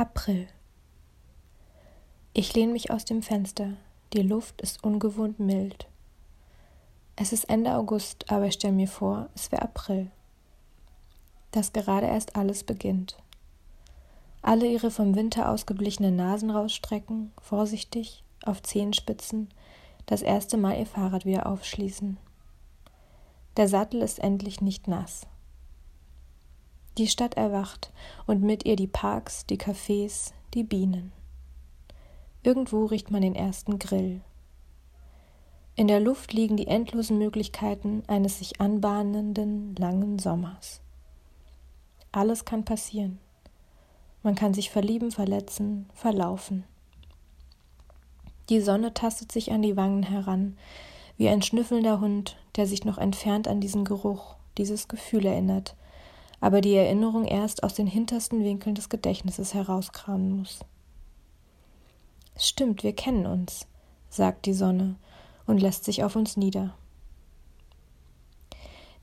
April. Ich lehne mich aus dem Fenster. Die Luft ist ungewohnt mild. Es ist Ende August, aber ich stelle mir vor, es wäre April. Dass gerade erst alles beginnt. Alle ihre vom Winter ausgeblichenen Nasen rausstrecken, vorsichtig, auf Zehenspitzen, das erste Mal ihr Fahrrad wieder aufschließen. Der Sattel ist endlich nicht nass. Die Stadt erwacht und mit ihr die Parks, die Cafés, die Bienen. Irgendwo riecht man den ersten Grill. In der Luft liegen die endlosen Möglichkeiten eines sich anbahnenden langen Sommers. Alles kann passieren. Man kann sich verlieben, verletzen, verlaufen. Die Sonne tastet sich an die Wangen heran, wie ein schnüffelnder Hund, der sich noch entfernt an diesen Geruch, dieses Gefühl erinnert, aber die Erinnerung erst aus den hintersten Winkeln des Gedächtnisses herauskramen muss. Stimmt, wir kennen uns, sagt die Sonne und lässt sich auf uns nieder.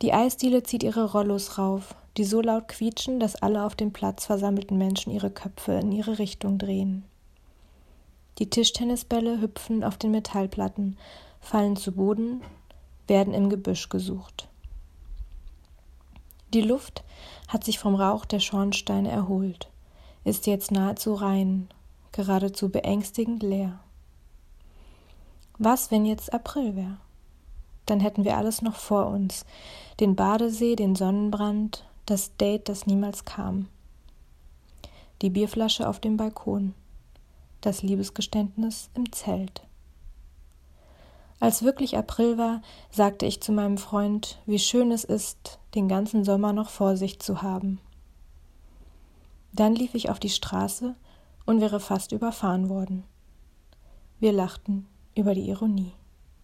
Die Eisdiele zieht ihre Rollos rauf, die so laut quietschen, dass alle auf dem Platz versammelten Menschen ihre Köpfe in ihre Richtung drehen. Die Tischtennisbälle hüpfen auf den Metallplatten, fallen zu Boden, werden im Gebüsch gesucht. Die Luft hat sich vom Rauch der Schornsteine erholt, ist jetzt nahezu rein, geradezu beängstigend leer. Was, wenn jetzt April wäre? Dann hätten wir alles noch vor uns. Den Badesee, den Sonnenbrand, das Date, das niemals kam. Die Bierflasche auf dem Balkon. Das Liebesgeständnis im Zelt. Als wirklich April war, sagte ich zu meinem Freund, wie schön es ist, den ganzen Sommer noch vor sich zu haben. Dann lief ich auf die Straße und wäre fast überfahren worden. Wir lachten über die Ironie.